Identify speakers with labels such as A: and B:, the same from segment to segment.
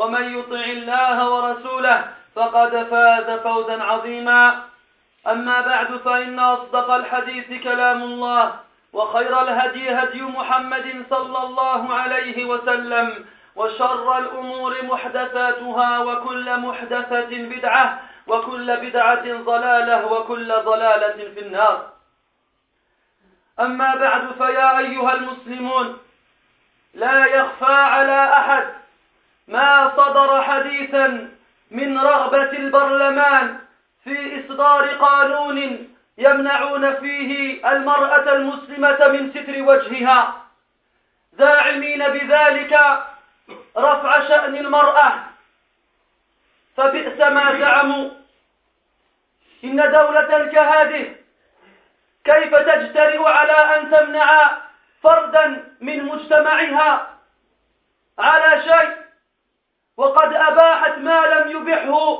A: ومن يطع الله ورسوله فقد فاز فوزا عظيما أما بعد فإن أصدق الحديث كلام الله وخير الهدي هدي محمد صلى الله عليه وسلم وشر الأمور محدثاتها وكل محدثة بدعة وكل بدعة ضلالة وكل ضلالة في النار أما بعد فيا أيها المسلمون لا يخفى على أحد ما صدر حديثا من رغبة البرلمان في إصدار قانون يمنعون فيه المرأة المسلمة من ستر وجهها زاعمين بذلك رفع شأن المرأة فبئس ما زعموا إن دولة كهذه كيف تجترئ على أن تمنع فردا من مجتمعها على شيء وقد أباحت ما لم يبحه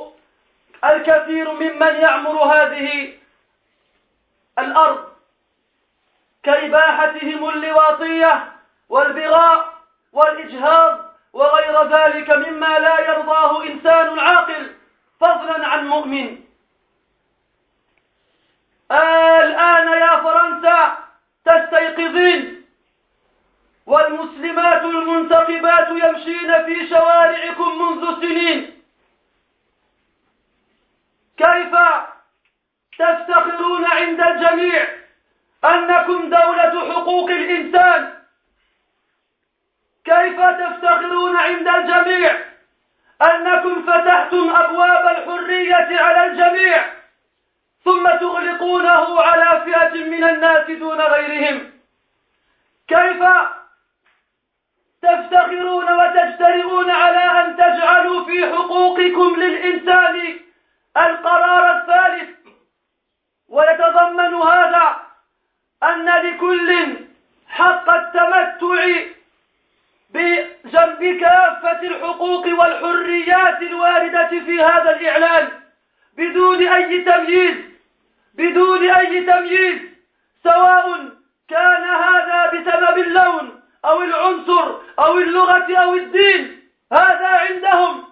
A: الكثير ممن يعمر هذه الأرض كإباحتهم اللواطية والبغاء والإجهاض وغير ذلك مما لا يرضاه إنسان عاقل فضلا عن مؤمن الآن يا فرنسا تستيقظين والمسلمات المنتقبات يمشين في شوارعكم منذ سنين كيف تفتخرون عند الجميع أنكم دولة حقوق الإنسان كيف تفتخرون عند الجميع أنكم فتحتم أبواب الحرية على الجميع ثم تغلقونه على فئة من الناس دون غيرهم كيف تفتخرون وتجترئون على أن تجعلوا في حقوقكم للإنسان القرار الثالث ويتضمن هذا أن لكل حق التمتع بجنب كافة الحقوق والحريات الواردة في هذا الإعلان بدون أي تمييز بدون أي تمييز سواء كان هذا بسبب اللون أو العنصر أو اللغة أو الدين هذا عندهم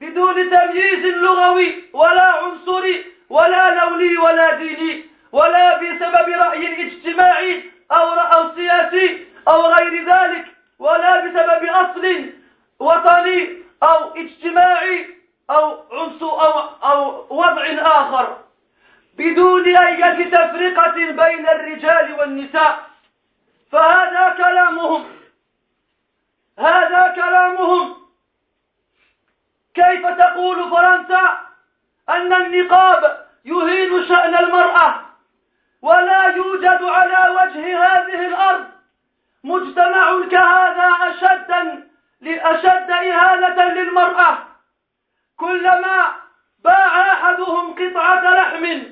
A: بدون تمييز لغوي ولا عنصري ولا لوني ولا ديني ولا بسبب رأي اجتماعي أو رأي سياسي أو غير ذلك ولا بسبب أصل وطني أو اجتماعي أو عنصر أو أو وضع آخر بدون أي تفرقة بين الرجال والنساء فهذا كلامهم هذا كلامهم كيف تقول فرنسا أن النقاب يهين شأن المرأة ولا يوجد على وجه هذه الأرض مجتمع كهذا أشدا أشد إهانة للمرأة كلما باع أحدهم قطعة لحم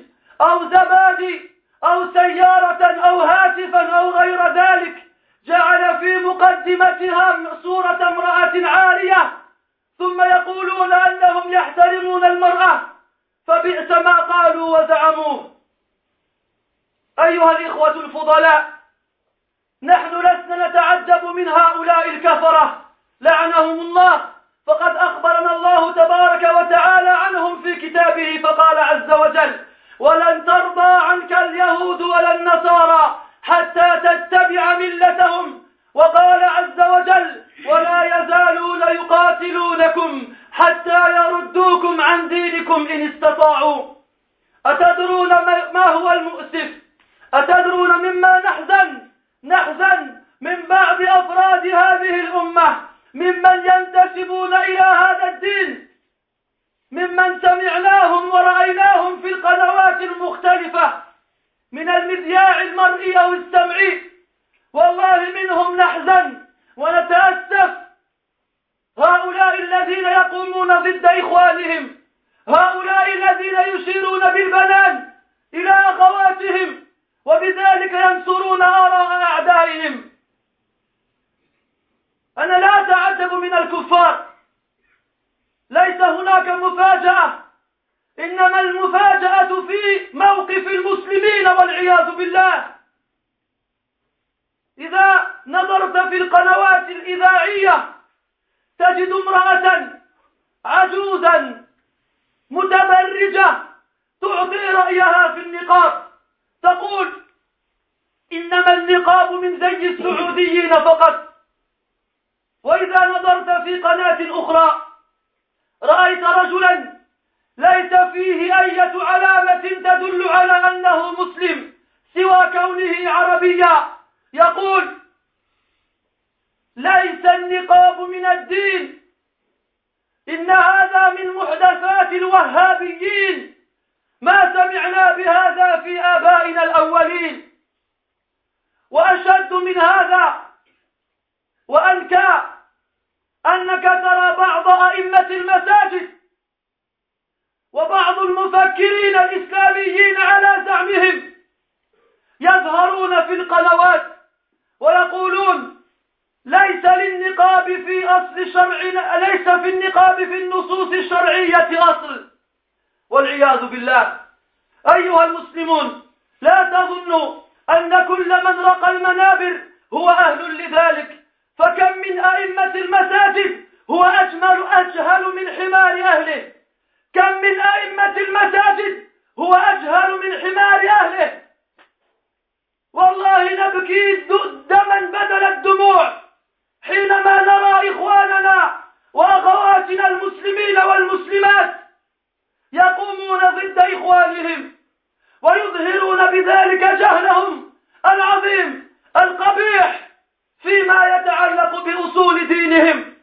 A: أو زبادي أو سيارة أو هاتفا أو غير ذلك جعل في مقدمتها صورة امرأة عارية ثم يقولون أنهم يحترمون المرأة فبئس ما قالوا وزعموه أيها الإخوة الفضلاء نحن لسنا نتعجب من هؤلاء الكفرة لعنهم الله فقد أخبرنا الله تبارك وتعالى عنهم في كتابه فقال عز وجل ولن ترضى عنك اليهود ولا النصارى حتى تتبع ملتهم وقال عز وجل ولا يزالون يقاتلونكم حتى يردوكم عن دينكم إن استطاعوا أتدرون ما هو المؤسف أتدرون مما نحزن نحزن من بعض أفراد هذه الأمة ممن ينتسبون إلى هذا الدين ممن سمعناهم ورأيناهم في القنوات المختلفة من المذياع المرئي أو السمعي والله منهم نحزن ونتأسف هؤلاء الذين يقومون ضد إخوانهم هؤلاء الذين يشيرون بالبنان إلى أخواتهم وبذلك ينصرون آراء أعدائهم أنا لا أتعجب من الكفار ليس هناك مفاجأة إنما المفاجأة في موقف المسلمين والعياذ بالله إذا نظرت في القنوات الإذاعية تجد امرأة عجوزا متبرجة تعطي رأيها في النقاب تقول إنما النقاب من زي السعوديين فقط وإذا نظرت في قناة أخرى رأيت رجلا ليس فيه أية علامة تدل على أنه مسلم سوى كونه عربيا يقول ليس النقاب من الدين إن هذا من محدثات الوهابيين ما سمعنا بهذا في آبائنا الأولين وأشد من هذا وأنكى أنك ترى بعض أئمة المساجد وبعض المفكرين الإسلاميين على زعمهم يظهرون في القنوات ويقولون ليس للنقاب في أصل شرعنا ليس في النقاب في النصوص الشرعية أصل والعياذ بالله أيها المسلمون لا تظنوا أن كل من رقى المنابر هو أهل لذلك فكم من أئمة المساجد هو أجمل أجهل من حمار أهله كم من أئمة المساجد هو أجهل من حمار أهله والله نبكي دما بدل الدموع حينما نرى إخواننا وأخواتنا المسلمين والمسلمات يقومون ضد إخوانهم ويظهرون بذلك جهلهم العظيم القبيح فيما يتعلق بأصول دينهم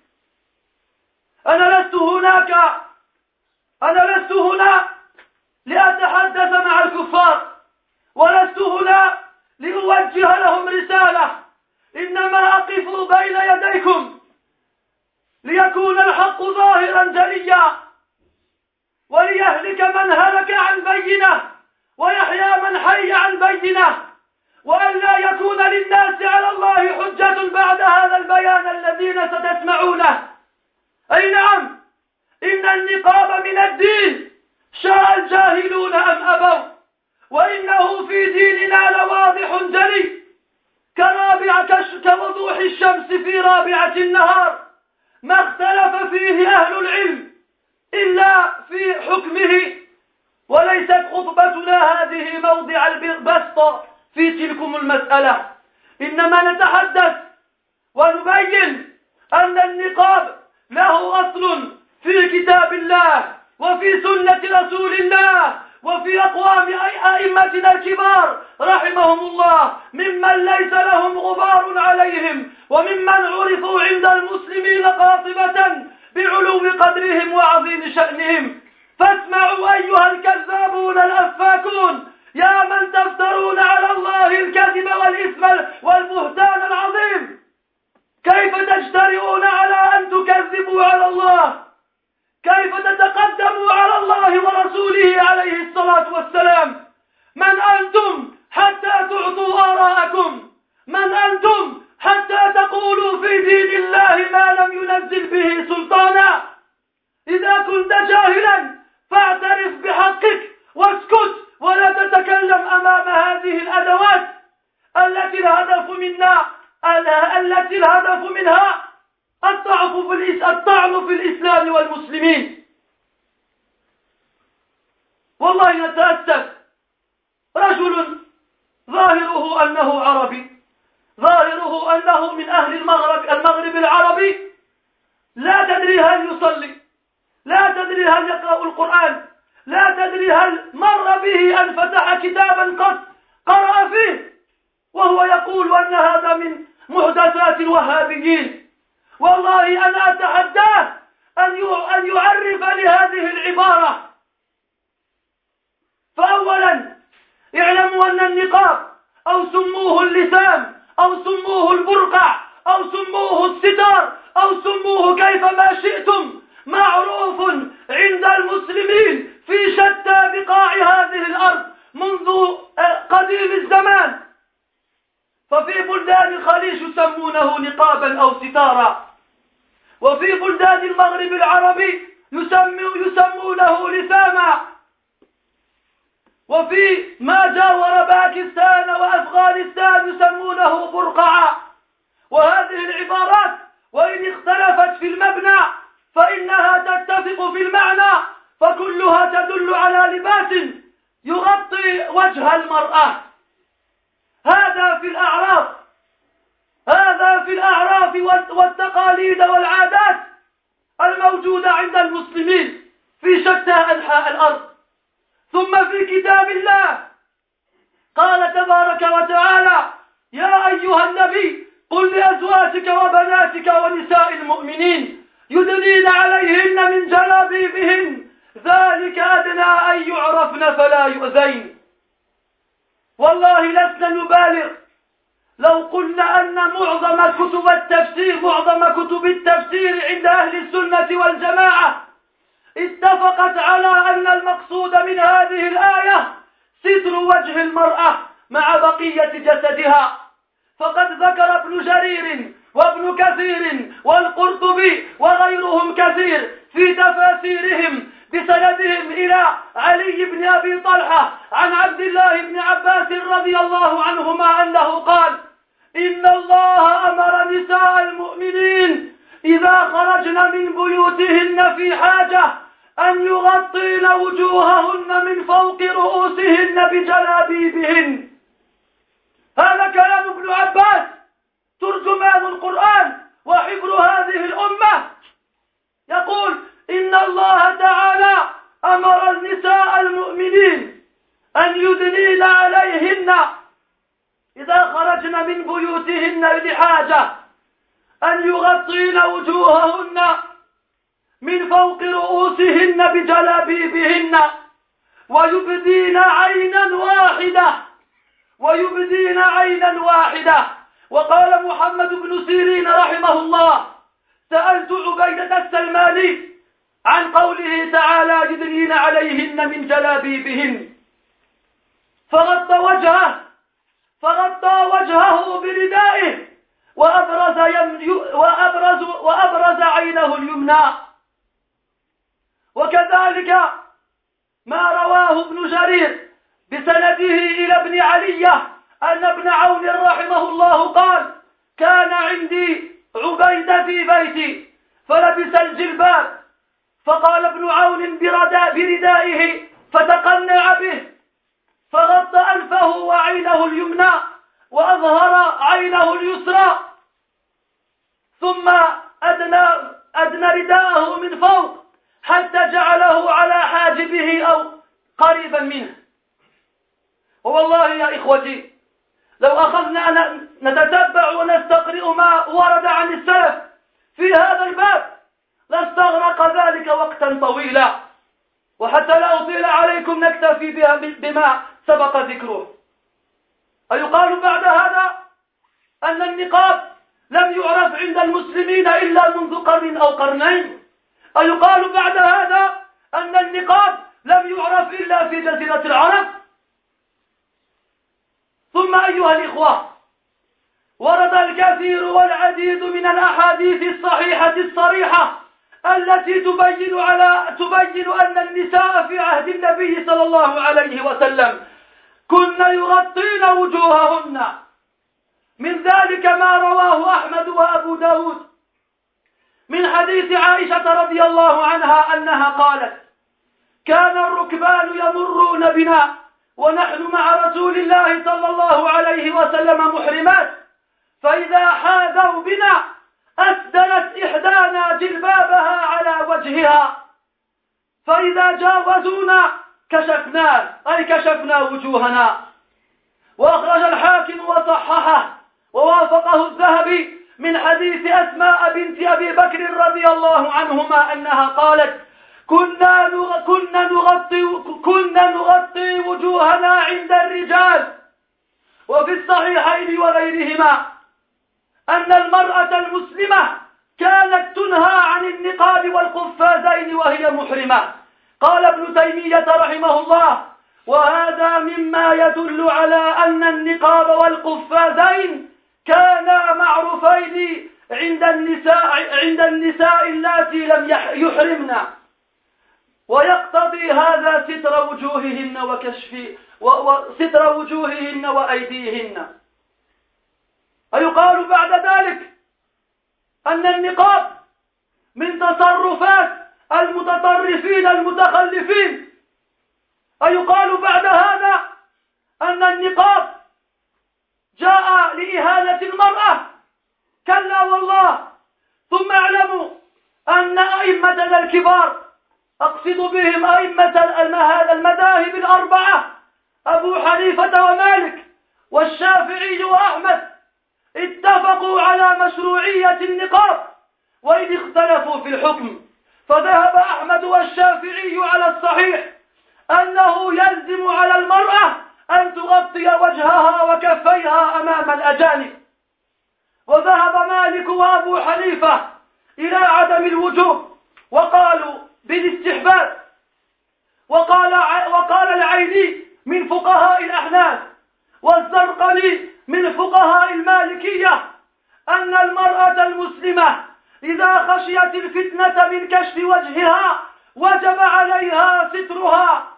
A: أنا لست هناك أنا لست هنا لأتحدث مع الكفار ولست هنا لأوجه لهم رسالة إنما أقف بين يديكم ليكون الحق ظاهرا جليا وليهلك من هلك عن بينه ويحيى من حي عن بينه وأن لا يكون للناس على الله حجة بعد هذا البيان الذين ستسمعونه أي نعم إن النقاب من الدين شاء الجاهلون أم أبوا وإنه في ديننا لواضح جلي كرابعة كوضوح الشمس في رابعة النهار ما اختلف فيه أهل العلم إلا في حكمه وليست خطبتنا هذه موضع البسطة في تلكم المسألة إنما نتحدث ونبين أن النقاب له أصل في كتاب الله وفي سنة رسول الله وفي أقوام أئمتنا الكبار رحمهم الله ممن ليس لهم غبار عليهم وممن عرفوا عند المسلمين قاطبة بعلو قدرهم وعظيم شأنهم فاسمعوا أيها الكذابون الأفاكون يا من تفترون على الله الكذب والإثم والبهتان العظيم كيف تجترئون على أن تكذبوا على الله كيف تتقدموا على الله ورسوله عليه الصلاة والسلام من أنتم حتى تعطوا آراءكم من أنتم حتى تقولوا في دين الله ما لم ينزل به سلطانا إذا كنت جاهلا فاعترف بحقك واسكت ولا تتكلم أمام هذه الأدوات التي الهدف منا التي الهدف منها الطعن في الطعن في الإسلام والمسلمين والله نتأسف رجل ظاهره أنه عربي ظاهره أنه من أهل المغرب المغرب العربي لا تدري هل يصلي لا تدري هل يقرأ القرآن لا تدري هل مر به أن فتح كتابا قد قرأ فيه وهو يقول أن هذا من محدثات الوهابيين والله أنا أتحداه أن أن يعرف لهذه العبارة فأولا اعلموا أن النقاب أو سموه اللسان أو سموه البرقع أو سموه الستار أو سموه كيف ما شئتم معروف عند المسلمين في شتى بقاع هذه الأرض منذ آه، قديم الزمان ففي بلدان الخليج يسمونه نقابا أو ستارا وفي بلدان المغرب العربي يسمونه لساما وفي ما جاور باكستان وأفغانستان يسمونه برقعة وهذه العبارات وإن اختلفت في المبنى فإنها تتفق في المعنى فكلها تدل على لباس يغطي وجه المرأة هذا في الأعراف هذا في الأعراف والتقاليد والعادات الموجودة عند المسلمين في شتى أنحاء الأرض ثم في كتاب الله قال تبارك وتعالى يا أيها النبي قل لأزواجك وبناتك ونساء المؤمنين يدنين عليهن من جلابيبهن ذلك أدنى أن يعرفن فلا يؤذين والله لسنا نبالغ لو قلنا أن معظم كتب التفسير معظم كتب التفسير عند أهل السنة والجماعة اتفقت على أن المقصود من هذه الآية ستر وجه المرأة مع بقية جسدها فقد ذكر ابن جرير وابن كثير والقرطبي وغيرهم كثير في تفاسيرهم بسندهم إلى علي بن أبي طلحة عن عبد الله بن عباس رضي الله عنهما أنه قال إن الله أمر نساء المؤمنين إذا خرجن من بيوتهن في حاجة أن يغطين وجوههن من فوق رؤوسهن بجلابيبهن هذا كلام ابن عباس ترجمان القرآن وحبر هذه الأمة يقول إن الله تعالى أمر النساء المؤمنين أن يدنين عليهن إذا خرجن من بيوتهن لحاجة أن يغطين وجوههن من فوق رؤوسهن بجلابيبهن ويبدين عينا واحدة ويبدين عينا واحدة وقال محمد بن سيرين رحمه الله سألت عبيدة السلماني عن قوله تعالى يدنين عليهن من جلابيبهن فغطى وجهه فغطى وجهه بردائه وأبرز, وأبرز, وأبرز عينه اليمنى وكذلك ما رواه ابن جرير بسنده إلى ابن علية أن ابن عون رحمه الله قال كان عندي عبيدة في بيتي فلبس الجلباب فقال ابن عون بردائه فتقنع به فغطى أنفه وعينه اليمنى وأظهر عينه اليسرى ثم أدنى, أدنى رداءه من فوق حتى جعله على حاجبه أو قريبا منه والله يا إخوتي لو أخذنا نتتبع ونستقرئ ما ورد عن السلف في هذا الباب لاستغرق ذلك وقتا طويلا وحتى لا أطيل عليكم نكتفي بما سبق ذكره أيقال بعد هذا أن النقاب لم يعرف عند المسلمين إلا منذ قرن أو قرنين أيقال بعد هذا أن النقاب لم يعرف إلا في جزيرة العرب ثم أيها الإخوة ورد الكثير والعديد من الأحاديث الصحيحة الصريحة التي تبين على تبين أن النساء في عهد النبي صلى الله عليه وسلم كن يغطين وجوههن من ذلك ما رواه أحمد وأبو داود من حديث عائشة رضي الله عنها أنها قالت كان الركبان يمرون بنا ونحن مع رسول الله صلى الله عليه وسلم محرمات فإذا حاذوا بنا أسدلت إحدانا جلبابها على وجهها فإذا جاوزونا كشفناه أي كشفنا وجوهنا وأخرج الحاكم وصححه ووافقه الذهبي من حديث أسماء بنت أبي بكر رضي الله عنهما أنها قالت كنا كنا نغطي كنا نغطي وجوهنا عند الرجال وفي الصحيحين وغيرهما أن المرأة المسلمة كانت تنهى عن النقاب والقفازين وهي محرمة قال ابن تيمية رحمه الله وهذا مما يدل على أن النقاب والقفازين كانا معروفين عند النساء عند النساء اللاتي لم يحرمن ويقتضي هذا ستر وجوههن وكشف وستر وجوههن وأيديهن أيقال بعد ذلك أن النقاب من تصرفات المتطرفين المتخلفين أيقال بعد هذا أن النقاب جاء لإهانة المرأة كلا والله ثم اعلموا أن أئمتنا الكبار أقصد بهم أئمة هذا المذاهب الأربعة أبو حنيفة ومالك والشافعي وأحمد اتفقوا على مشروعية النقاب وإن اختلفوا في الحكم فذهب أحمد والشافعي على الصحيح أنه يلزم على المرأة أن تغطي وجهها وكفيها أمام الأجانب وذهب مالك وأبو حنيفة إلى عدم الوجوب وقالوا بالاستحباب وقال وقال العيني من فقهاء الأحناف والزرقلي من فقهاء المالكية أن المرأة المسلمة إذا خشيت الفتنة من كشف وجهها وجب عليها سترها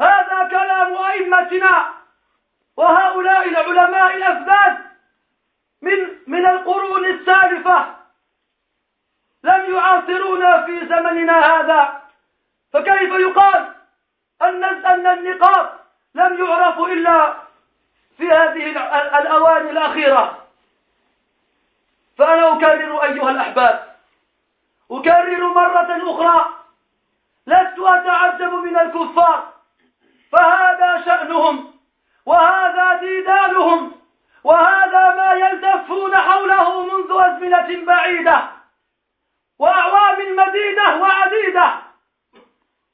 A: هذا كلام أئمتنا وهؤلاء العلماء الأثبات من من القرون السالفة لم يعاصرونا في زمننا هذا فكيف يقال أن أن النقاب لم يعرف إلا في هذه الأواني الأخيرة فأنا أكرر أيها الأحباب أكرر مرة أخرى لست أتعجب من الكفار فهذا شأنهم وهذا ديدانهم وهذا ما يلتفون حوله منذ أزمنة بعيدة وأعوام مديدة وعديدة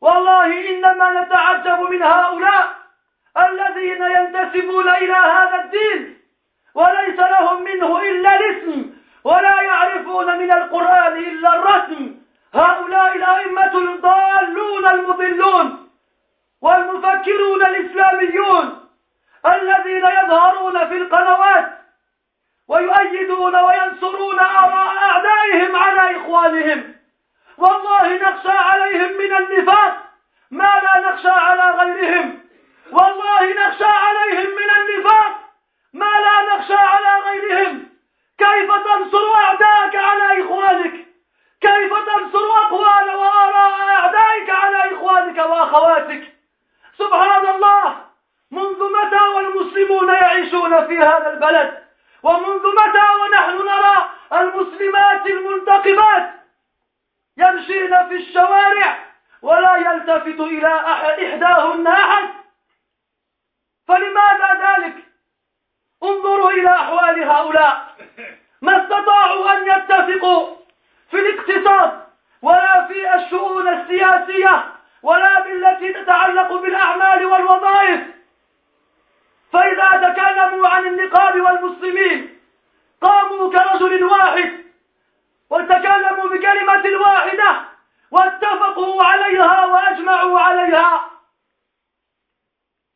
A: والله إنما نتعجب من هؤلاء الذين ينتسبون إلى هذا الدين وليس لهم منه إلا الاسم ولا يعرفون من القرآن إلا الرسم هؤلاء الأئمة الضالون المضلون والمفكرون الإسلاميون الذين يظهرون في القنوات ويؤيدون وينصرون آراء أعدائهم على إخوانهم والله نخشى عليهم من النفاق ما لا نخشى على غيرهم والله نخشى عليهم من النفاق ما لا نخشى على غيرهم كيف تنصر أعداءك على إخوانك كيف تنصر أقوال وآراء أعدائك على إخوانك وأخواتك سبحان الله منذ متى والمسلمون يعيشون في هذا البلد ومنذ متى ونحن نرى المسلمات المنتقبات يمشين في الشوارع ولا يلتفت إلى إحداهن أحد فلماذا ذلك انظروا إلى أحوال هؤلاء ما استطاعوا أن يتفقوا في الاقتصاد ولا في الشؤون السياسية ولا بالتي تتعلق بالأعمال والوظائف تكلموا عن النقاب والمسلمين قاموا كرجل واحد وتكلموا بكلمة واحدة واتفقوا عليها وأجمعوا عليها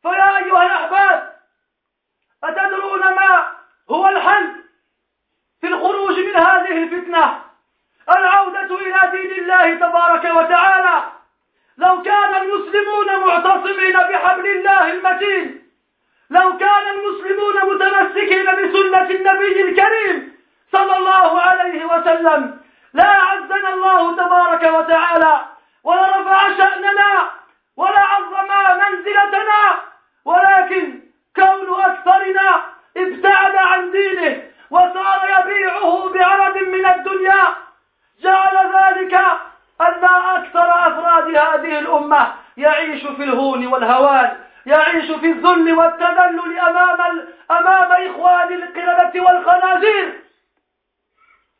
A: فيا أيها الأحباب أتدرون ما هو الحل في الخروج من هذه الفتنة العودة إلى دين الله تبارك وتعالى لو كان المسلمون معتصمين بحبل الله المتين لو كان المسلمون متمسكين بسنة النبي الكريم صلى الله عليه وسلم لا عزنا الله تبارك وتعالى ولا رفع شأننا ولا عظم منزلتنا ولكن كون أكثرنا ابتعد عن دينه وصار يبيعه بعرض من الدنيا جعل ذلك أن أكثر أفراد هذه الأمة يعيش في الهون والهوان يعيش في الذل والتذلل أمام, أمام إخوان القردة والخنازير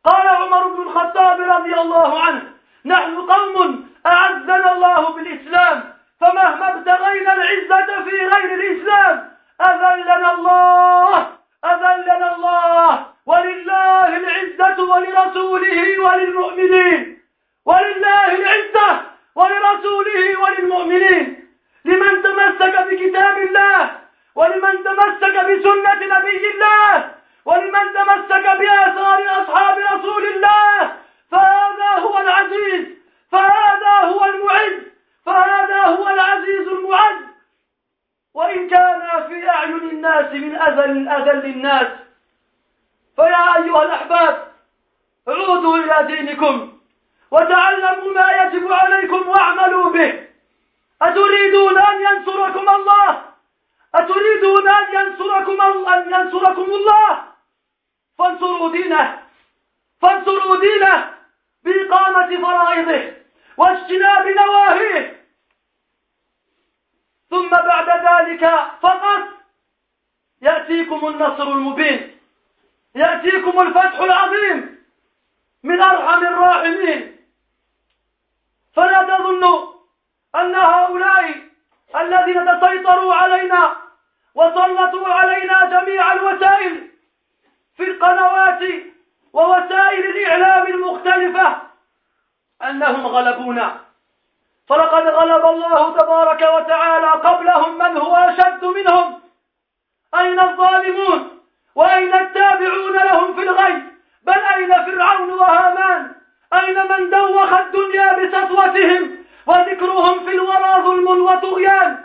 A: قال عمر بن الخطاب رضي الله عنه نحن قوم أعزنا الله بالإسلام فمهما ابتغينا العزة في غير الإسلام أذلنا الله أذلنا الله ولله العزة ولرسوله وللمؤمنين ولله العزة ولرسوله وللمؤمنين كتاب الله ولمن تمسك بسنة نبي الله ولمن تمسك بآثار أصحاب رسول الله فهذا هو العزيز فهذا هو المعز فهذا هو العزيز المعز وإن كان في أعين الناس من أذل أذل الناس فيا أيها الأحباب عودوا إلى دينكم وتعلموا ما يجب عليكم واعملوا به أتريدون أن ينصركم الله أتريدون أن ينصركم أن ينصركم الله فانصروا دينه فانصروا دينه بإقامة فرائضه واجتناب نواهيه ثم بعد ذلك فقط يأتيكم النصر المبين يأتيكم الفتح العظيم من أرحم الراحمين فلا تظنوا أن هؤلاء الذين تسيطروا علينا وسلطوا علينا جميع الوسائل في القنوات ووسائل الإعلام المختلفة أنهم غلبونا فلقد غلب الله تبارك وتعالى قبلهم من هو أشد منهم أين الظالمون وأين التابعون لهم في الغي بل أين فرعون وهامان أين من دوخ الدنيا بسطوتهم وذكرهم في الورى ظلم وطغيان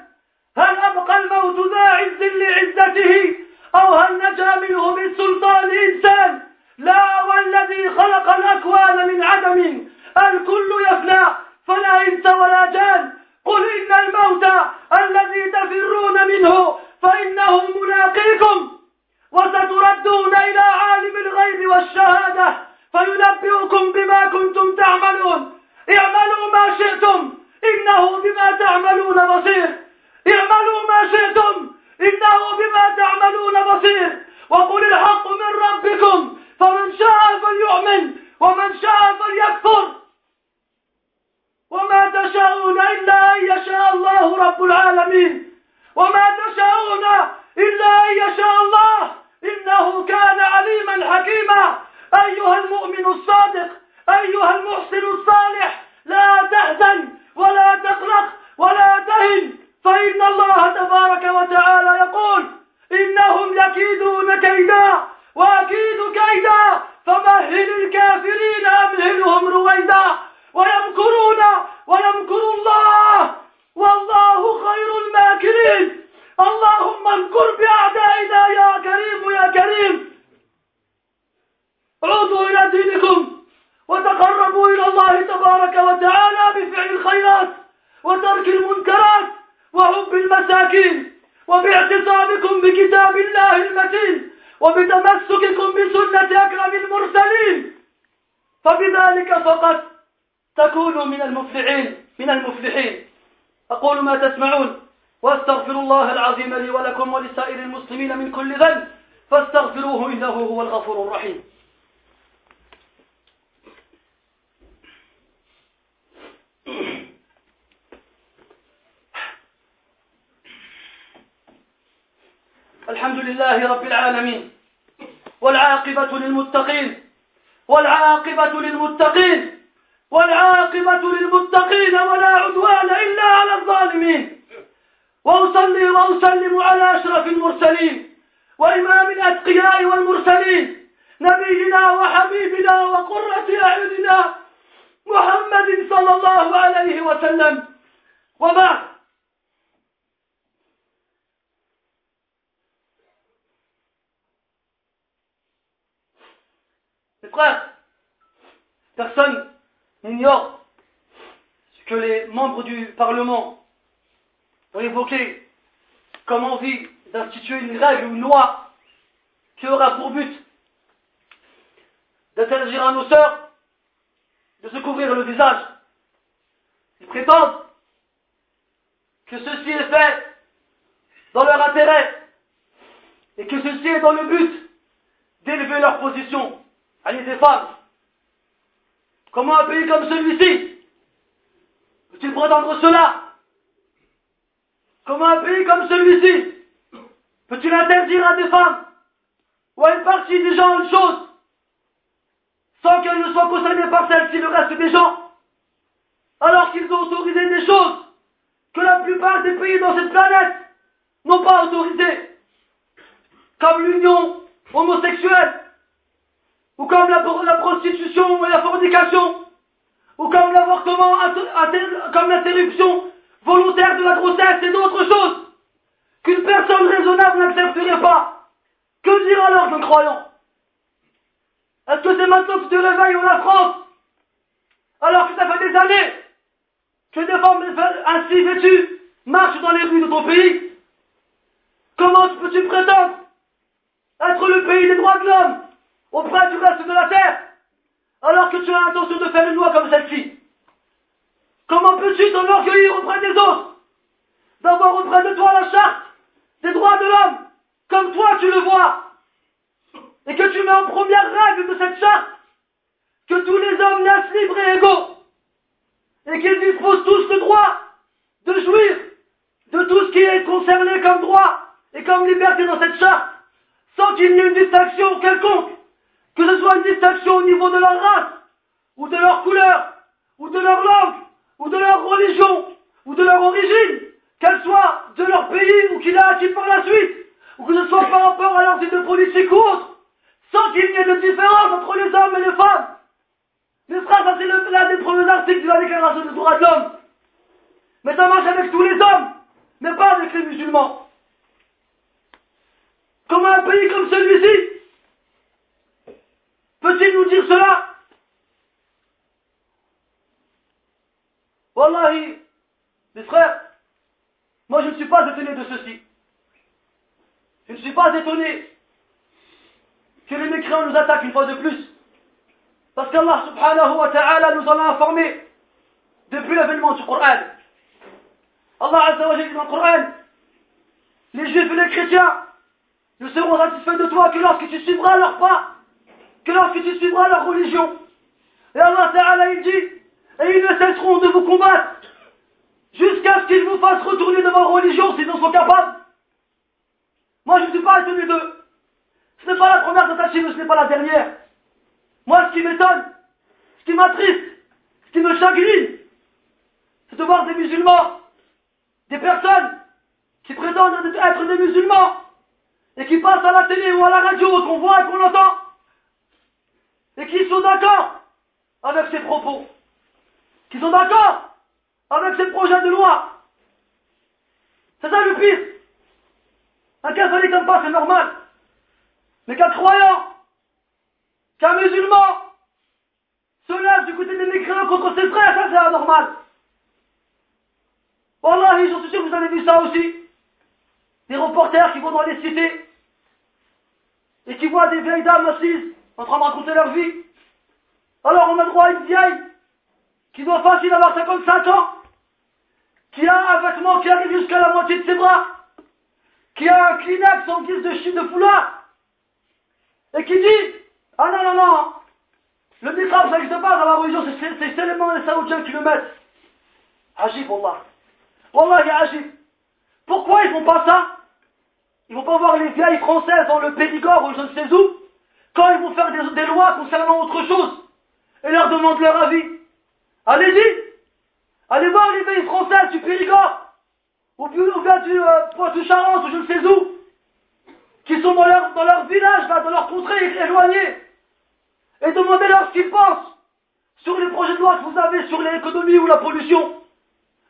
A: هل أبقى الموت ذا عز لعزته أو هل نجا منه بالسلطان إنسان لا والذي خلق الأكوان من عدم الكل يفنى فلا إنس ولا جان قل إن الموت الذي تفرون منه فإنه ملاقيكم وستردون إلى عالم الغيب والشهادة فينبئكم بما كنتم تعملون اعملوا ما شئتم إنه بما تعملون بصير اعملوا ما شئتم إنه بما تعملون بصير وقل الحق من ربكم فمن شاء فليؤمن ومن شاء فليكفر وما تشاءون إلا أن يشاء الله رب العالمين وما تشاءون إلا أن يشاء الله إنه كان عليما حكيما أيها المؤمن الصادق أيها المحسن الصالح لا تحزن ولا تقلق ولا تهن فإن الله تبارك وتعالى يقول إنهم يكيدون كيدا وأكيد كيدا فمهل من المفلحين من المفلحين أقول ما تسمعون واستغفر الله العظيم لي ولكم ولسائر المسلمين من كل ذنب فاستغفروه إنه هو الغفور الرحيم الحمد لله رب العالمين والعاقبة للمتقين والعاقبة للمتقين والعاقبة للمتقين ولا عدوان إلا على الظالمين وأصلي وأسلم على أشرف المرسلين وإمام الأتقياء والمرسلين نبينا وحبيبنا وقرة أعيننا محمد صلى الله عليه وسلم وبعد
B: إطلاق تقسمت ignore ce que les membres du Parlement ont évoqué comme envie d'instituer une règle ou une loi qui aura pour but d'interdire à nos sœurs de se couvrir le visage. Ils prétendent que ceci est fait dans leur intérêt et que ceci est dans le but d'élever leur position à des femmes. Comment un pays comme celui-ci peut-il prétendre cela Comment un pays comme celui-ci peut-il interdire à des femmes ou à une partie des gens une chose sans qu'elles ne soient concernées par celle-ci le reste des gens alors qu'ils ont autorisé des choses que la plupart des pays dans cette planète n'ont pas autorisées, comme l'union homosexuelle, ou comme la, prostitution et la fornication, ou comme l'avortement, comme l'interruption volontaire de la grossesse et d'autres choses qu'une personne raisonnable n'accepterait pas. Que dire alors d'un croyant Est-ce que c'est maintenant que tu te réveilles en la France alors que ça fait des années que des femmes ainsi vêtues marchent dans les rues de ton pays Comment peux-tu prétendre être le pays des droits de l'homme auprès du reste de la terre, alors que tu as l'intention de faire une loi comme celle-ci Comment peux-tu t'enorgueillir auprès des autres D'avoir auprès de toi la charte des droits de l'homme, comme toi tu le vois, et que tu mets en première règle de cette charte que tous les hommes naissent libres et égaux, et qu'ils disposent tous le droit de jouir de tout ce qui est concerné comme droit et comme liberté dans cette charte, sans qu'il n'y ait une distinction quelconque. Que ce soit une distinction au niveau de leur race, ou de leur couleur, ou de leur langue, ou de leur religion, ou de leur origine, qu'elle soit de leur pays ou qu'il a acquis par la suite, ou que ce soit par rapport à leurs idées de ou autres, sans qu'il n'y ait de différence entre les hommes et les femmes. ne sera pas c'est l'un des premiers articles de la Déclaration des droits de l'homme. Mais ça marche avec tous les hommes, mais pas avec les musulmans. Comment un pays comme celui-ci, Peut-il nous dire cela Wallahi, les frères, moi je ne suis pas étonné de ceci. Je ne suis pas étonné que les mécréants nous attaquent une fois de plus. Parce qu'Allah subhanahu wa ta'ala nous en a informé depuis l'avènement du Coran. Allah a dit dans le Coran, les juifs et les chrétiens ne seront satisfaits de toi que lorsque tu suivras leur pas que lorsque tu suivras leur religion. Et Allah Ta'ala il dit, et ils ne cesseront de vous combattre jusqu'à ce qu'ils vous fassent retourner de leur religion s'ils en sont capables. Moi je ne suis pas étonné d'eux. Ce n'est pas la première tentative, ce n'est pas la dernière. Moi ce qui m'étonne, ce qui m'attriste, ce qui me chagrine, c'est de voir des musulmans, des personnes qui prétendent être des musulmans et qui passent à la télé ou à la radio, qu'on voit et qu'on entend et qui sont d'accord avec ses propos, qui sont d'accord avec ses projets de loi. C'est ça le pire. Un catholique comme pas, c'est normal. Mais qu'un croyant, qu'un musulman se lève du côté des mécréants contre ses frères, ça c'est anormal. Wallah, je suis sûr que vous avez vu ça aussi. Des reporters qui vont dans les cités et qui voient des vieilles dames assises en train de raconter leur vie. Alors on a droit à une vieille qui doit facile avoir 55 ans, qui a un vêtement qui arrive jusqu'à la moitié de ses bras, qui a un Kleenex sans guise de chine de foulard, et qui dit Ah non, non, non, le microbe ça n'existe pas dans la religion, c'est seulement les saoudiens qui le mettent. Agib, Wallah. Wallah, il agit. Pourquoi ils font pas ça Ils vont pas voir les vieilles françaises dans le Périgord ou je ne sais où quand ils vont faire des, lois concernant autre chose, et leur demandent leur avis, allez-y, allez voir les pays français du Périgord, ou bien du euh, du Charence, ou je ne sais où, qui sont dans leur, village, dans leur contrée éloignée, et demandez-leur ce qu'ils pensent sur les projets de loi que vous avez sur l'économie ou la pollution.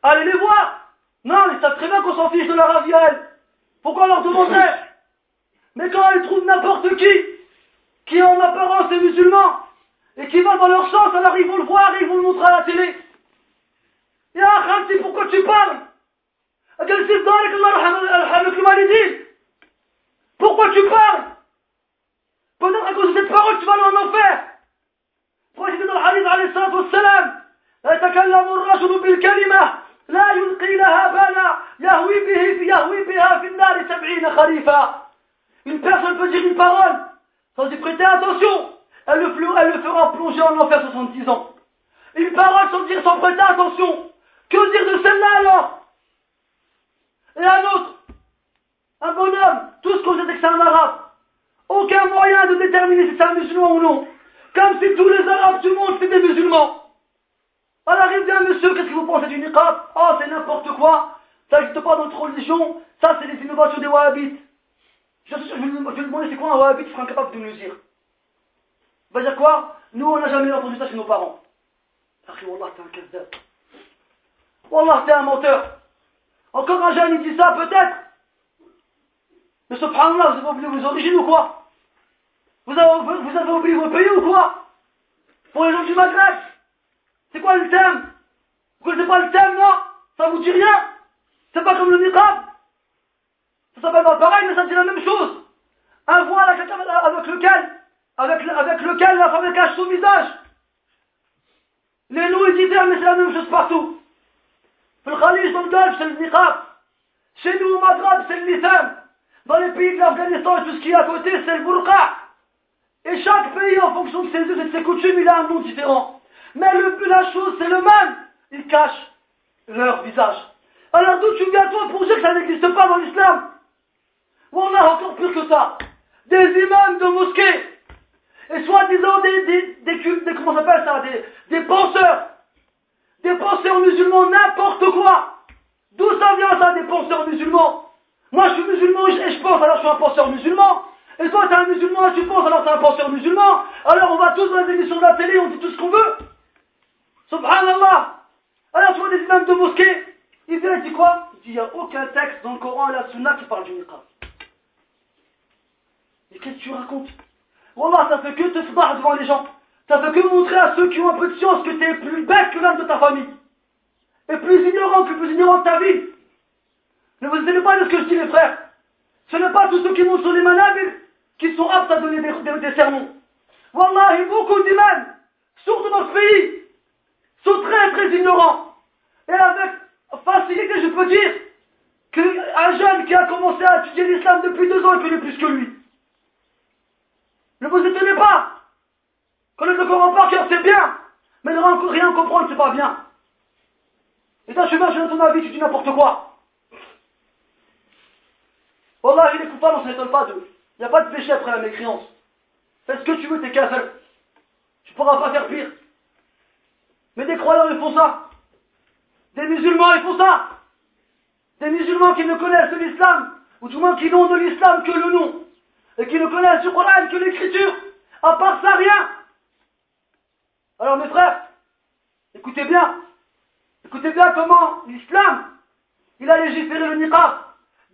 B: Allez les voir. Non, ils savent très bien qu'on s'en fiche de leur avis à elles. Pourquoi leur demander Mais quand ils trouvent n'importe qui qui en apparence des musulmans et qui va dans leur sens, alors ils vont le voir, ils vont le montrer à la télé. Et à Khamsi, pourquoi tu parles À quel دارك الله يرحمك الوالدين Pourquoi tu parles Peut-être à cause de cette parole tu vas aller en enfer Pourquoi dans le hadith عليه الصلاة والسلام يتكلم الرجل بالكلمة لا يلقي لها بالا يهوي به يهوي بها في النار سبعين خريفا Une personne peut dire une parole sans y prêter attention, elle le, fera plonger en enfer 70 ans. Une parole sans dire, sans prêter attention. Que dire de celle-là alors Et un autre, un bonhomme, qu'on sait que c'est un arabe. Aucun moyen de déterminer si c'est un musulman ou non. Comme si tous les arabes du monde étaient des musulmans. À l'arrivée monsieur, qu'est-ce que vous pensez du niqab oh, c'est n'importe quoi. Ça n'existe pas dans notre religion. Ça, c'est les innovations des wahhabites. Je, vais je, demander c'est quoi un wahhabite, qui sera incapable de nous dire. Il va dire quoi Nous, on n'a jamais entendu ça chez nos parents. Akhi, Wallah, t'es un casseur. Wallah, t'es un menteur. Encore un jeune, il dit ça, peut-être. Mais subhanallah, vous avez oublié vos origines ou quoi vous avez, oublié vos pays ou quoi Pour les gens du Maghreb C'est quoi le thème Vous ne connaissez pas le thème, non Ça vous dit rien C'est pas comme le niqab s'appelle pas pareil, mais ça dit la même chose. Un voile avec lequel, avec, avec lequel la femme cache son visage. Les loups diffèrent, mais c'est la même chose partout. Dans le Khalid, dans Golfe, c'est le niqab. Chez nous, au Maghreb, c'est le nitham. Dans les pays de l'Afghanistan et tout ce qui est à côté, c'est le burqa. Et chaque pays, en fonction de ses us et de ses coutumes, il a un nom différent. Mais le, la chose, c'est le même. Ils cachent leur visage. Alors d'où tu viens toi pour dire que ça n'existe pas dans l'islam on a encore plus que ça. Des imams de mosquées. Et soi-disant des, des, comment ça, des, penseurs. Des penseurs musulmans, n'importe quoi. D'où ça vient ça, des penseurs musulmans Moi je suis musulman et je pense, alors je suis un penseur musulman. Et toi t'es un musulman et tu penses, alors t'es un penseur musulman. Alors on va tous dans les émissions de la télé, on dit tout ce qu'on veut. Subhanallah Alors tu vois des imams de mosquées. ils viennent disent quoi Ils disent il n'y a aucun texte dans le Coran et la Sunna qui parle du niqab. Mais qu'est-ce que tu racontes Wallah, ça fait que te voir devant les gens. Ça fait que montrer à ceux qui ont un peu de science que tu es plus bête que l'âme de ta famille. Et plus ignorant que plus ignorant de ta vie. Ne vous inquiétez pas de ce que je dis, les frères. Ce n'est pas tous ceux qui montent sur les manables qui sont aptes à donner des, des, des sermons. beaucoup d'imams, surtout dans notre pays, sont très très ignorants. Et avec facilité, je peux dire qu'un jeune qui a commencé à étudier l'islam depuis deux ans est plus que lui. Ne vous étonnez pas. Connaître le Coran par cœur, c'est bien. Mais ne rien comprendre, c'est pas bien. Et toi, chemin, je dans ton avis, tu dis n'importe quoi. Wallah, il est coupable, on ne s'étonne pas d'eux. Il n'y a pas de péché après la mécréance. Fais ce que tu veux, t'es seul. Tu pourras pas faire pire. Mais des croyants, ils font ça. Des musulmans, ils font ça. Des musulmans qui ne connaissent l'islam, ou du moins qui n'ont de l'islam que le nom et qui ne connaissent du Coran que l'écriture. À part ça, rien. Alors mes frères, écoutez bien. Écoutez bien comment l'islam, il a légiféré le niqab.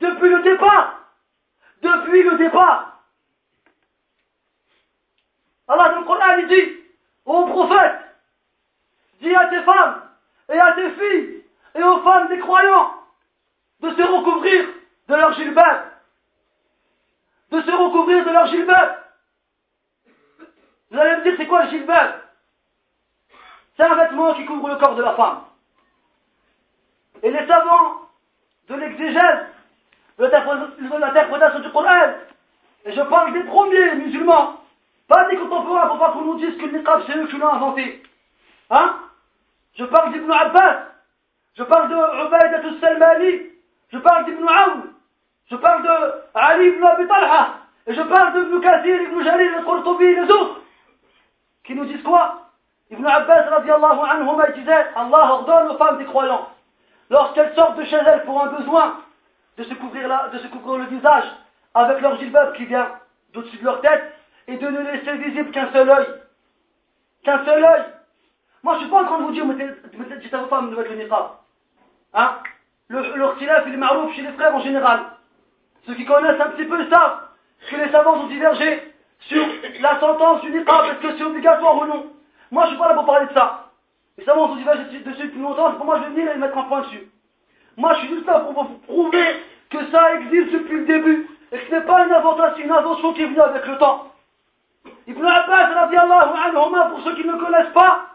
B: Depuis le départ. Depuis le départ. Alors dans le Coran, dit au prophète, dis à tes femmes et à tes filles et aux femmes des croyants de se recouvrir de leur gilbert de se recouvrir de leur gilbab. Vous allez me dire, c'est quoi le gilbab C'est un vêtement qui couvre le corps de la femme. Et les savants de l'exégèse, de l'interprétation du Coran, et je parle des premiers musulmans, pas des contemporains, pour pas qu'on nous dise que le niqab, c'est eux qui l'ont inventé. Hein Je parle d'Ibn Abbas, je parle de Ubaidat al-Salmani, je parle d'Ibn Aoun, je parle de Ali ibn Abi Talha. Et je parle de Ibn Ibn Jalil, Ibn Qurtubi, les autres. Qui nous disent quoi Ibn Abbas radiallahu anhu disait Allah ordonne aux femmes des croyants, lorsqu'elles sortent de chez elles pour un besoin, de se couvrir, la, de se couvrir le visage avec leur gilbab qui vient d'au-dessus de leur tête et de ne laisser visible qu'un seul œil. Qu'un seul œil. Moi, je ne suis pas en train de vous dire, dites à vos femmes de mettre le niqab. Hein le, le il est marouf chez les frères en général ceux qui connaissent un petit peu savent que les savants sont divergés sur la sentence du niqab, est-ce que c'est obligatoire ou non Moi, je suis pas là pour parler de ça. Les savants sont divergés dessus depuis longtemps, c'est pour moi, je vais venir et mettre un point dessus. Moi, je suis juste là pour vous prouver que ça existe depuis le début, et que ce n'est pas une invention, une invention qui est venue avec le temps. Ibn Abbas, radiallahu anhu, pour ceux qui ne connaissent pas,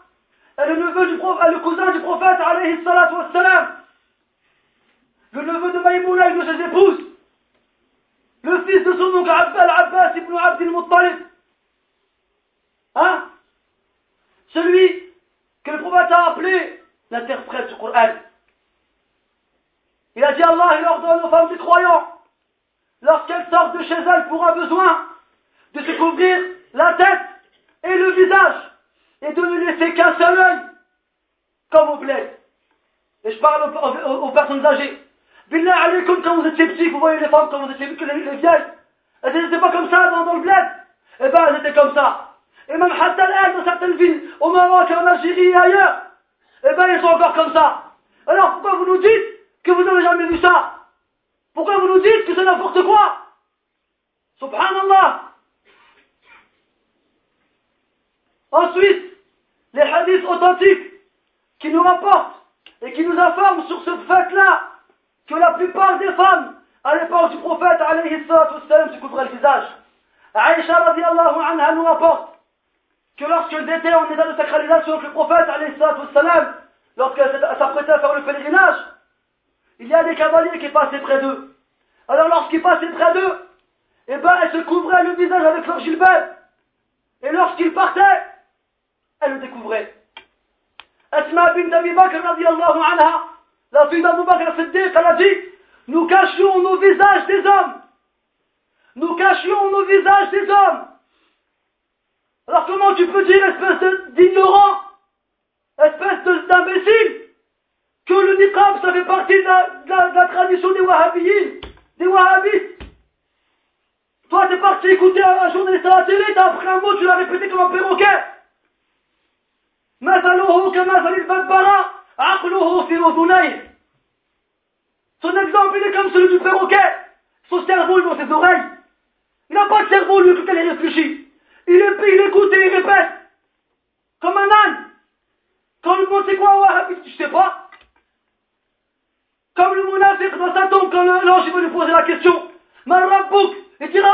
B: est le neveu du prophète, le cousin du prophète, alayhi salatu le neveu de Maïmouna, et de ses épouses le fils de son oncle Abbas ibn Abdel Muttalib. Hein Celui que le prophète a appelé l'interprète du Coran. Il a dit Allah, il ordonne aux femmes du croyant, lorsqu'elles sortent de chez elles pour un besoin, de se couvrir la tête et le visage, et de ne laisser qu'un seul œil, comme au bled. Et je parle aux personnes âgées. Billah comme quand vous étiez petit, vous voyez les femmes quand vous étiez que les, vieilles. Elles n'étaient pas comme ça dans, dans le bled. Eh bien, elles étaient comme ça. Et même Hatta al dans certaines villes, au Maroc, en Algérie et ailleurs, eh bien, elles sont encore comme ça. Alors pourquoi vous nous dites que vous n'avez jamais vu ça Pourquoi vous nous dites que c'est n'importe quoi Subhanallah Ensuite, les hadiths authentiques qui nous rapportent et qui nous informent sur ce fait-là, que la plupart des femmes à l'époque du prophète alayhi se couvraient le visage. Aïcha anha nous rapporte que lorsqu'elle était en état de sacralisation avec le prophète alayhi lorsqu'elle s'apprêtait à faire le pèlerinage, il y a des cavaliers qui passaient près d'eux. Alors lorsqu'ils passaient près d'eux, eh ben elles se couvraient le visage avec leur gilbert. Et lorsqu'ils partaient, elles le découvraient. Asma bin Abi Bakr anha la fille d'Abou Bakr al-Siddiq, elle a dit Nous cachions nos visages des hommes. Nous cachions nos visages des hommes. Alors comment tu peux dire, espèce d'ignorant, espèce d'imbécile, que le niqab, ça fait partie de la, tradition des wahhabis, des wahhabis Toi, t'es parti écouter un journaliste à la télé, t'as appris un mot, tu l'as répété comme un perroquet. Son exemple, il est comme celui du perroquet. Son cerveau est dans ses oreilles. Il n'a pas de cerveau, lui, elle il réfléchit. Il, est, il écoute et il répète. Comme un âne. Quand le monde c'est quoi, je je sais pas. Comme le monafique dans sa tombe, quand l'ange lui poser la question. il dira,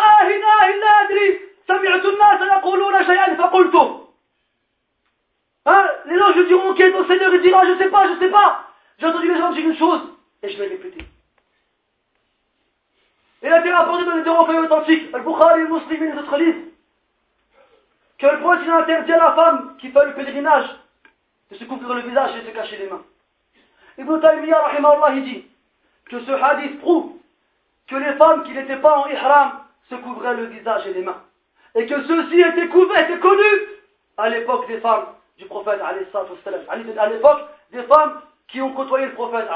B: Hein, les gens je diront, ok, ton Seigneur, il dira, je sais pas, je sais pas. J'ai entendu les gens dire une chose, et je vais répéter. Et la terre rapporté dans les deux authentiques, Al-Bukhari, les muslims et les autres livres, que le prophète interdit à la femme qui fait le pèlerinage de se couvrir le visage et de se cacher les mains. Ibn Taymiyyah, il dit que ce hadith prouve que les femmes qui n'étaient pas en ihram se couvraient le visage et les mains. Et que ceux-ci étaient couverts, et connus à l'époque des femmes du prophète à l'époque des femmes qui ont côtoyé le prophète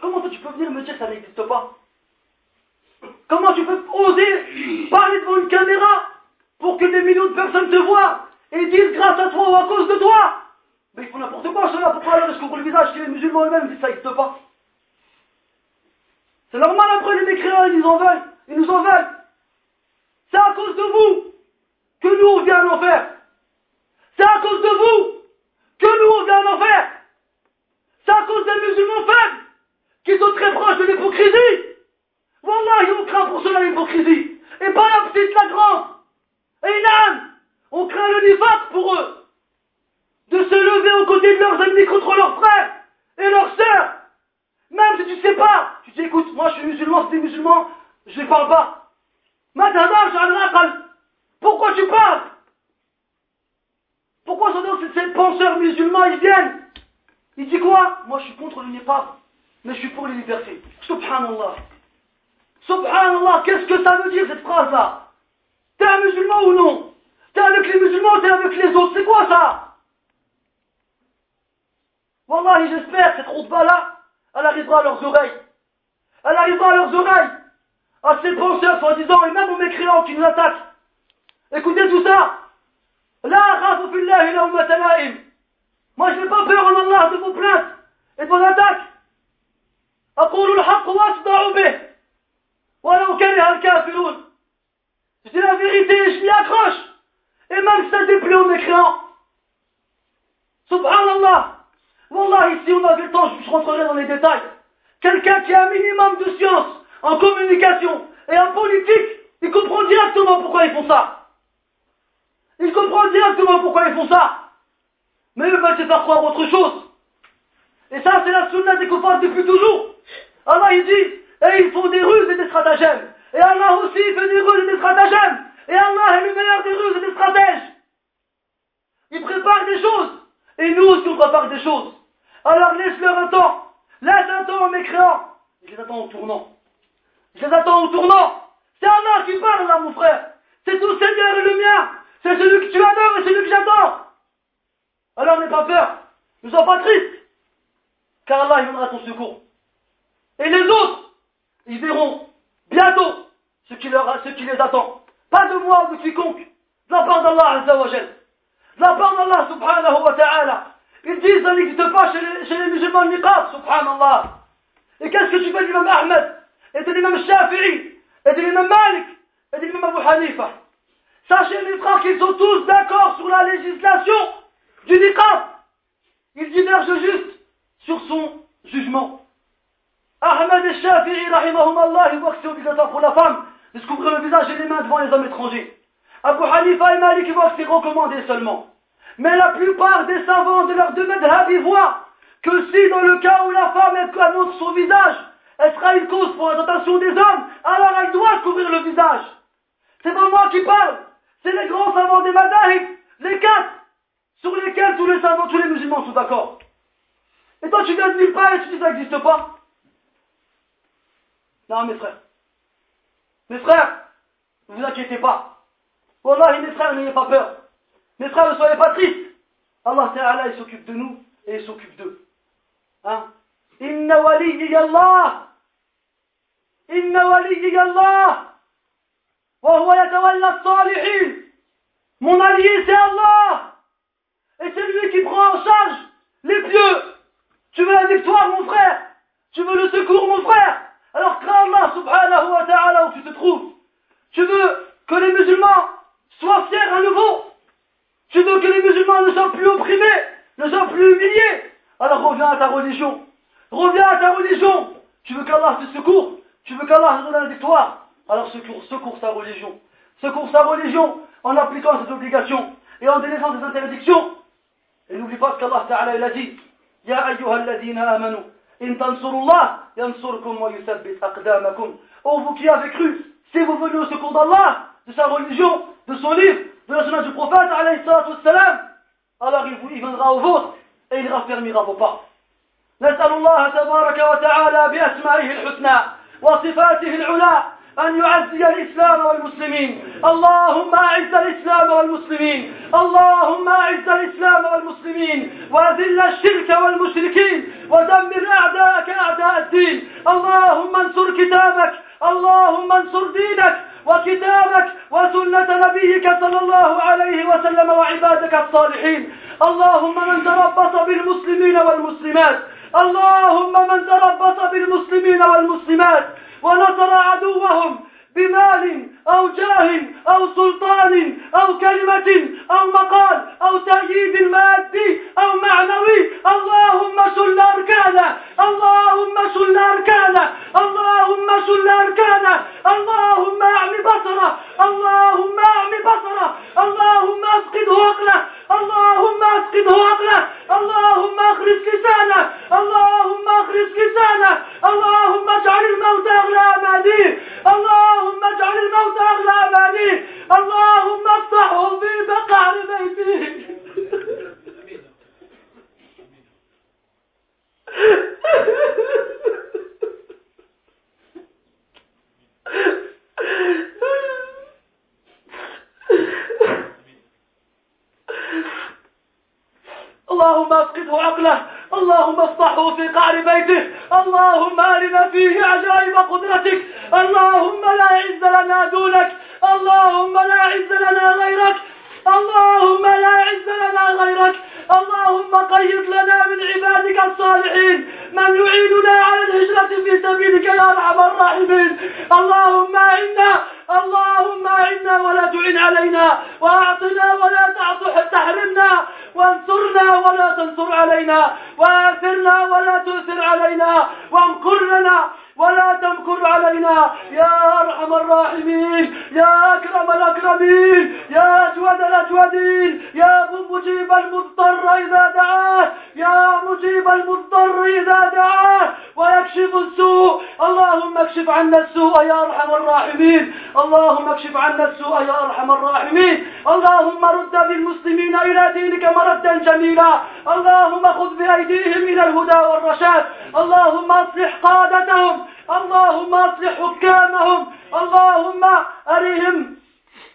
B: Comment tu peux venir me dire que ça n'existe pas Comment tu peux oser parler devant une caméra pour que des millions de personnes te voient et disent grâce à toi ou à cause de toi Mais il faut n'importe quoi cela, pourquoi parce qu'on le visage que les musulmans eux-mêmes disent que ça n'existe pas C'est normal après les mécréants, ils nous en veulent, ils nous en veulent. C'est à cause de vous que nous on vient en enfer c'est à cause de vous que nous on vient en enfer. C'est à cause des musulmans faibles qui sont très proches de l'hypocrisie. Wallah, ont craint pour cela l'hypocrisie. Et pas la petite, la grande. Et On craint le divat pour eux. De se lever aux côtés de leurs ennemis contre leurs frères et leurs sœurs. Même si tu sais pas, tu dis écoute, moi je suis musulman, c'est des musulmans. je parle pas. Madame, Pourquoi tu parles pourquoi ces, penseurs musulmans, ils viennent Il dit quoi Moi, je suis contre le niqab, mais je suis pour les libertés. Subhanallah. Subhanallah, qu'est-ce que ça veut dire cette phrase-là T'es un musulman ou non T'es avec les musulmans ou t'es avec les autres C'est quoi ça Wallahi, j'espère, cette route-là, elle arrivera à leurs oreilles. Elle arrivera à leurs oreilles. À ces penseurs, soi-disant, et même aux mécréants qui nous attaquent. Écoutez tout ça. Moi, je n'ai pas peur Allah de vos plaintes et de vos attaques. Je dis la vérité je m'y accroche. Et même si ça déplaît aux mécréants. Subhanallah. Wallah, ici, on avait le temps, je rentrerai dans les détails. Quelqu'un qui a un minimum de science en communication et en politique, il comprend directement pourquoi ils font ça. Ils comprennent directement pourquoi ils font ça. Mais ils veulent se faire croire autre chose. Et ça, c'est la sunna des copains depuis toujours. Allah, il dit, et ils font des ruses et des stratagèmes. Et Allah aussi fait des ruses et des stratagèmes. Et Allah est le meilleur des ruses et des stratèges. Il prépare des choses. Et nous aussi, on prépare des choses. Alors laisse-leur un temps. Laisse un temps aux mécréants. Je les attends au tournant. Je les attends au tournant. C'est Allah qui parle là, mon frère. C'est ton Seigneur et le mien. C'est celui que tu adores et celui que j'adore. Alors n'aie pas peur. Ne sois pas triste. Car Allah il viendra à ton secours. Et les autres, ils verront bientôt ce qui, leur, ce qui les attend. Pas de moi ou de quiconque. De la part d'Allah Azzawajal. De la part d'Allah subhanahu wa ta'ala. Ils disent, ça n'existe pas chez les, chez les musulmans niqab, subhanallah. Et qu'est-ce que tu fais de l'imam Ahmed, et de l'imam Shafi'i, et de l'imam Malik, et de l'imam Abu Hanifa Sachez mes frères qu'ils sont tous d'accord sur la législation du niqab. Ils divergent juste sur son jugement. Ahmed et Shafi'i, Allah, ils voient que c'est obligatoire pour la femme de se couvrir le visage et les mains devant les hommes étrangers. Abu Hanifa et Malik, ils voient que c'est recommandé seulement. Mais la plupart des savants de leur domaine madhab, voient que si dans le cas où la femme montre son visage, elle sera une cause pour la tentation des hommes, alors elle doit couvrir le visage. C'est pas moi qui parle, c'est les grands savants des madahib, les quatre, sur lesquels tous les savants, tous les musulmans sont d'accord. Et toi, tu viens de pas, et tu dis ça n'existe pas. Non, mes frères. Mes frères, ne vous inquiétez pas. Wallah, mes frères, n'ayez pas peur. Mes frères, ne soyez pas tristes. Allah Ta'ala, il s'occupe de nous et il s'occupe d'eux. Hein? Inna Wali Allah! Inna Wali Allah! Mon allié, c'est Allah. Et c'est lui qui prend en charge les pieux. Tu veux la victoire, mon frère. Tu veux le secours, mon frère. Alors crains Allah subhanahu wa ta'ala où tu te trouves. Tu veux que les musulmans soient fiers à nouveau. Tu veux que les musulmans ne soient plus opprimés, ne soient plus humiliés. Alors reviens à ta religion. Reviens à ta religion. Tu veux qu'Allah te secours. Tu veux qu'Allah te donne la victoire. Alors secours, secours sa religion. Secours sa religion en appliquant ses obligations et en délaissant ses interdictions. Et n'oublie pas ce qu'Allah Ta'ala a dit. Ya ayyuha amanu. In tansurullah yansurkum wa yusabbit aqdamakum. Oh vous qui avez cru, si vous venez au secours d'Allah, de sa religion, de son livre, de la semaine du prophète alayhi salam, alors il, vous, il viendra au vôtre et il raffermira vos pas. نسأل الله تبارك وتعالى بأسمائه الحسنى وصفاته العلى أن يعزي الإسلام والمسلمين اللهم أعز الإسلام والمسلمين اللهم أعز الإسلام والمسلمين وأذل الشرك والمشركين ودمر أعداءك أعداء الدين اللهم انصر كتابك اللهم انصر دينك وكتابك وسنة نبيك صلى الله عليه وسلم وعبادك الصالحين اللهم من تربص بالمسلمين والمسلمات اللهم من تربص بالمسلمين والمسلمات ونصر عدوهم بمال أو جاه أو سلطان أو كلمة أو مقال أو تأييد مادي أو معنوي اللهم سل أركانه اللهم سل أركانه اللهم سل أركانه اللهم أعم بصره اللهم أعم بصره اللهم أفقده عقله اللهم أفقده عقله اللهم أخرج لسانه اللهم أخرج لسانه اللهم اجعل الموت أغلى أماديه اللهم اللهم اجعل الموت أغلى أمانيه اللهم افتحهم في بقعر بيتي اللهم اسقطه عقله اللهم اصلحه في قعر بيته اللهم أرنا فيه عجائب قدرتك اللهم لا عز لنا دونك اللهم لا عز لنا غيرك اللهم لا عز لنا غيرك اللهم قيد لنا من عبادك الصالحين من يعيننا على الهجرة في سبيلك يا أرحم الراحمين اللهم إنا اللهم إنا ولا تعن علينا وأعطنا ولا تحرمنا وانصرنا ولا تنصر علينا وآثرنا ولا تؤثر علينا وامكر لنا ولا تمكر علينا يا أرحم الراحمين يا أكرم الأكرمين يا هذا الأجودين يا مجيب المضطر إذا دعاه يا مجيب المضطر إذا دعاه ويكشف السوء اللهم اكشف عنا السوء يا أرحم الراحمين اللهم اكشف عنا السوء يا أرحم الراحمين اللهم رد بالمسلمين إلى دينك مردا جميلا اللهم خذ بأيديهم من الهدى والرشاد اللهم اصلح قادتهم اللهم اصلح حكامهم اللهم أريهم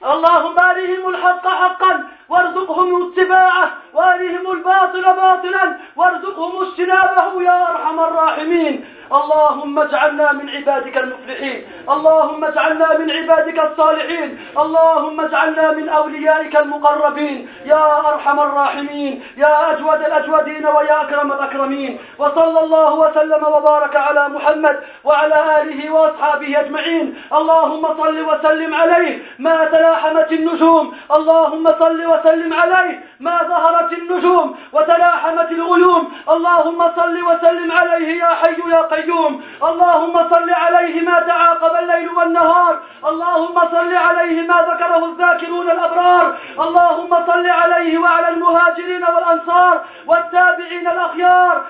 B: اللهم أرهم الحق حقا وارزقهم اتباعه وأرهم الباطل باطلا وارزقهم اجتنابه يا أرحم الراحمين اللهم اجعلنا من عبادك المفلحين اللهم اجعلنا من عبادك الصالحين اللهم اجعلنا من أوليائك المقربين يا أرحم الراحمين يا أجود الأجودين ويا أكرم الأكرمين وصلى الله وسلم وبارك على محمد وعلى آله وأصحابه أجمعين اللهم صل وسلم عليه ما تلا وتلاحمت النجوم اللهم صل وسلم عليه ما ظهرت النجوم وتلاحمت الغيوم اللهم صل وسلم عليه يا حي يا قيوم اللهم صل عليه ما تعاقب الليل والنهار اللهم صل عليه ما ذكره الذاكرون الأبرار اللهم صل عليه وعلى المهاجرين والأنصار والتابعين الأخيار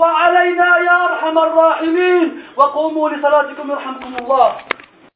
B: وعلينا يا أرحم الراحمين وقوموا لصلاتكم يرحمكم الله